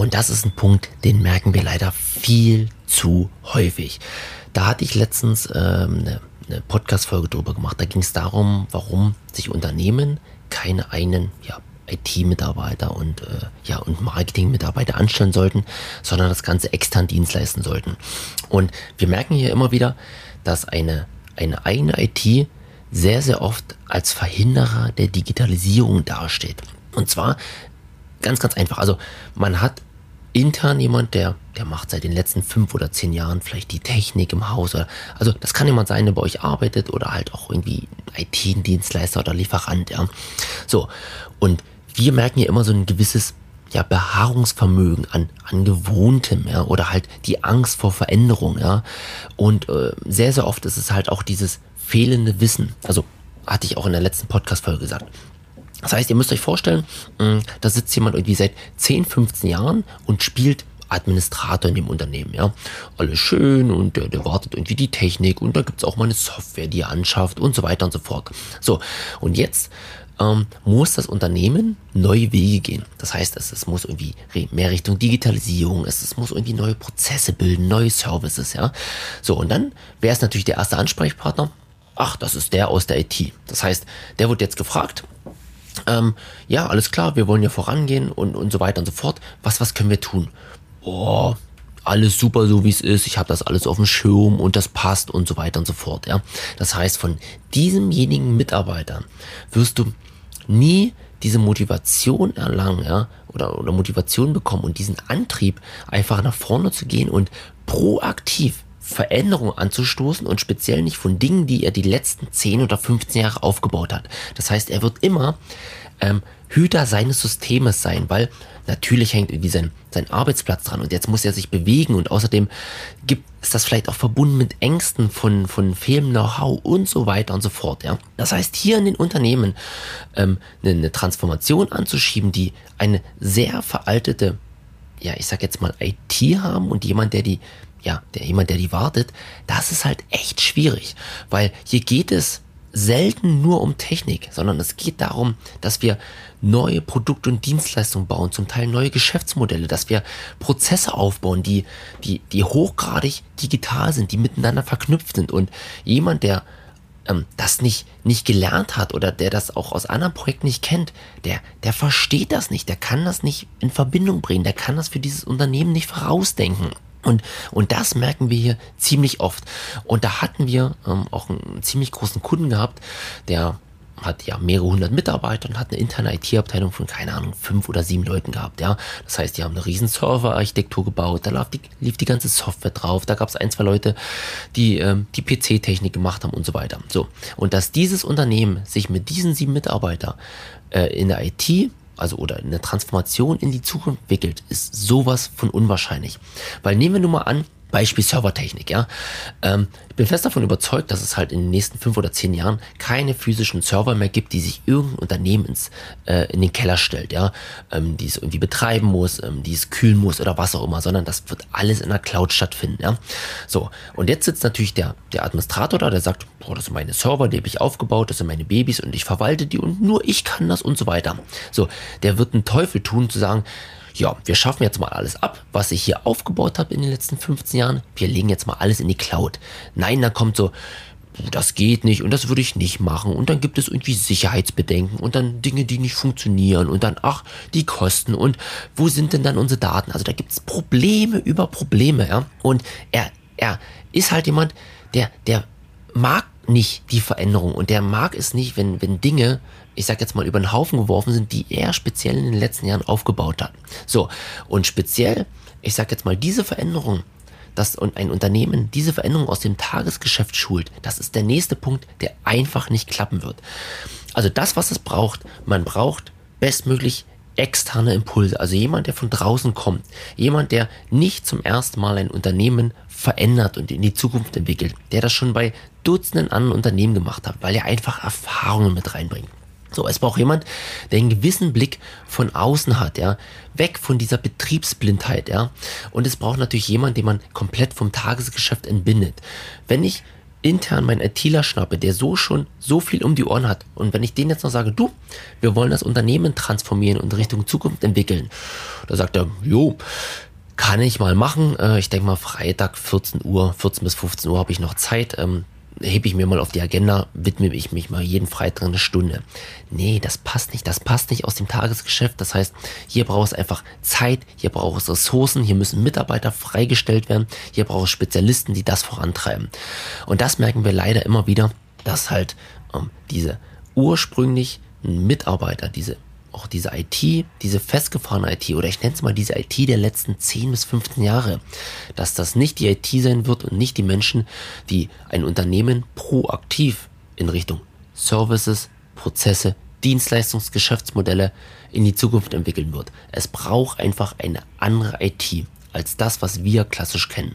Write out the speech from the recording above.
Und das ist ein Punkt, den merken wir leider viel zu häufig. Da hatte ich letztens ähm, eine, eine Podcast-Folge drüber gemacht. Da ging es darum, warum sich Unternehmen keine einen ja, IT-Mitarbeiter und, äh, ja, und Marketing-Mitarbeiter anstellen sollten, sondern das Ganze extern Dienst leisten sollten. Und wir merken hier immer wieder, dass eine, eine eigene IT sehr, sehr oft als Verhinderer der Digitalisierung dasteht. Und zwar ganz, ganz einfach. Also man hat intern jemand, der, der macht seit den letzten fünf oder zehn Jahren vielleicht die Technik im Haus. Oder, also das kann jemand sein, der bei euch arbeitet oder halt auch irgendwie IT-Dienstleister oder Lieferant. Ja. So, und wir merken ja immer so ein gewisses ja, Beharrungsvermögen an, an Gewohntem, ja, oder halt die Angst vor Veränderung, ja. Und äh, sehr, sehr oft ist es halt auch dieses fehlende Wissen. Also hatte ich auch in der letzten Podcast-Folge gesagt. Das heißt, ihr müsst euch vorstellen, hm, da sitzt jemand irgendwie seit 10, 15 Jahren und spielt Administrator in dem Unternehmen, ja. Alles schön und der, der wartet irgendwie die Technik und da gibt es auch mal eine Software, die er anschafft und so weiter und so fort. So, und jetzt ähm, muss das Unternehmen neue Wege gehen. Das heißt, es, es muss irgendwie mehr Richtung Digitalisierung, es, es muss irgendwie neue Prozesse bilden, neue Services, ja. So, und dann wäre es natürlich der erste Ansprechpartner. Ach, das ist der aus der IT. Das heißt, der wird jetzt gefragt, ähm, ja, alles klar, wir wollen ja vorangehen und, und so weiter und so fort. Was, was können wir tun? Boah, alles super so wie es ist, ich habe das alles auf dem Schirm und das passt und so weiter und so fort. Ja, das heißt, von diesemjenigen Mitarbeiter wirst du nie diese Motivation erlangen, ja, oder, oder Motivation bekommen und diesen Antrieb, einfach nach vorne zu gehen und proaktiv Veränderungen anzustoßen und speziell nicht von Dingen, die er die letzten 10 oder 15 Jahre aufgebaut hat. Das heißt, er wird immer ähm, Hüter seines Systems sein, weil natürlich hängt irgendwie sein, sein Arbeitsplatz dran und jetzt muss er sich bewegen und außerdem gibt, ist das vielleicht auch verbunden mit Ängsten von, von fehlendem Know-how und so weiter und so fort. Ja? Das heißt, hier in den Unternehmen ähm, eine, eine Transformation anzuschieben, die eine sehr veraltete, ja, ich sag jetzt mal IT haben und jemand, der die, ja, der jemand, der die wartet, das ist halt echt schwierig, weil hier geht es selten nur um Technik, sondern es geht darum, dass wir neue Produkte und Dienstleistungen bauen, zum Teil neue Geschäftsmodelle, dass wir Prozesse aufbauen, die, die, die hochgradig digital sind, die miteinander verknüpft sind. Und jemand, der ähm, das nicht, nicht gelernt hat oder der das auch aus anderen Projekten nicht kennt, der, der versteht das nicht, der kann das nicht in Verbindung bringen, der kann das für dieses Unternehmen nicht vorausdenken. Und, und das merken wir hier ziemlich oft. Und da hatten wir ähm, auch einen ziemlich großen Kunden gehabt, der hat ja mehrere hundert Mitarbeiter und hat eine interne IT-Abteilung von, keine Ahnung, fünf oder sieben Leuten gehabt, ja. Das heißt, die haben eine riesen Server-Architektur gebaut, da lief die, lief die ganze Software drauf, da gab es ein, zwei Leute, die ähm, die PC-Technik gemacht haben und so weiter. So. Und dass dieses Unternehmen sich mit diesen sieben Mitarbeitern äh, in der IT also oder eine Transformation in die Zukunft entwickelt, ist sowas von unwahrscheinlich. Weil nehmen wir nur mal an, Beispiel Servertechnik, ja. Ähm, ich bin fest davon überzeugt, dass es halt in den nächsten fünf oder zehn Jahren keine physischen Server mehr gibt, die sich irgendein Unternehmen ins, äh, in den Keller stellt, ja, ähm, die es irgendwie betreiben muss, ähm, die es kühlen muss oder was auch immer, sondern das wird alles in der Cloud stattfinden, ja. So, und jetzt sitzt natürlich der, der Administrator da, der sagt, boah, das sind meine Server, die habe ich aufgebaut, das sind meine Babys und ich verwalte die und nur ich kann das und so weiter. So, der wird einen Teufel tun, zu sagen, ja, wir schaffen jetzt mal alles ab, was ich hier aufgebaut habe in den letzten 15 Jahren. Wir legen jetzt mal alles in die Cloud. Nein, da kommt so, das geht nicht und das würde ich nicht machen und dann gibt es irgendwie Sicherheitsbedenken und dann Dinge, die nicht funktionieren und dann, ach, die Kosten und wo sind denn dann unsere Daten? Also da gibt es Probleme über Probleme, ja. Und er, er ist halt jemand, der, der mag nicht die Veränderung und der mag es nicht, wenn, wenn Dinge ich sag jetzt mal, über den Haufen geworfen sind, die er speziell in den letzten Jahren aufgebaut hat. So, und speziell, ich sag jetzt mal, diese Veränderung, dass ein Unternehmen diese Veränderung aus dem Tagesgeschäft schult, das ist der nächste Punkt, der einfach nicht klappen wird. Also das, was es braucht, man braucht bestmöglich externe Impulse, also jemand, der von draußen kommt, jemand, der nicht zum ersten Mal ein Unternehmen verändert und in die Zukunft entwickelt, der das schon bei Dutzenden anderen Unternehmen gemacht hat, weil er einfach Erfahrungen mit reinbringt. So, es braucht jemand, der einen gewissen Blick von außen hat, ja, weg von dieser Betriebsblindheit, ja. Und es braucht natürlich jemand, den man komplett vom Tagesgeschäft entbindet. Wenn ich intern meinen ITler schnappe, der so schon so viel um die Ohren hat, und wenn ich denen jetzt noch sage, du, wir wollen das Unternehmen transformieren und Richtung Zukunft entwickeln, da sagt er, jo, kann ich mal machen. Äh, ich denke mal, Freitag 14 Uhr, 14 bis 15 Uhr habe ich noch Zeit. Hebe ich mir mal auf die Agenda, widme ich mich mal jeden Freitag eine Stunde. Nee, das passt nicht. Das passt nicht aus dem Tagesgeschäft. Das heißt, hier braucht es einfach Zeit, hier braucht es Ressourcen, hier müssen Mitarbeiter freigestellt werden, hier braucht es Spezialisten, die das vorantreiben. Und das merken wir leider immer wieder, dass halt ähm, diese ursprünglich Mitarbeiter, diese auch diese IT, diese festgefahrene IT oder ich nenne es mal diese IT der letzten 10 bis 15 Jahre, dass das nicht die IT sein wird und nicht die Menschen, die ein Unternehmen proaktiv in Richtung Services, Prozesse, Dienstleistungsgeschäftsmodelle in die Zukunft entwickeln wird. Es braucht einfach eine andere IT als das, was wir klassisch kennen.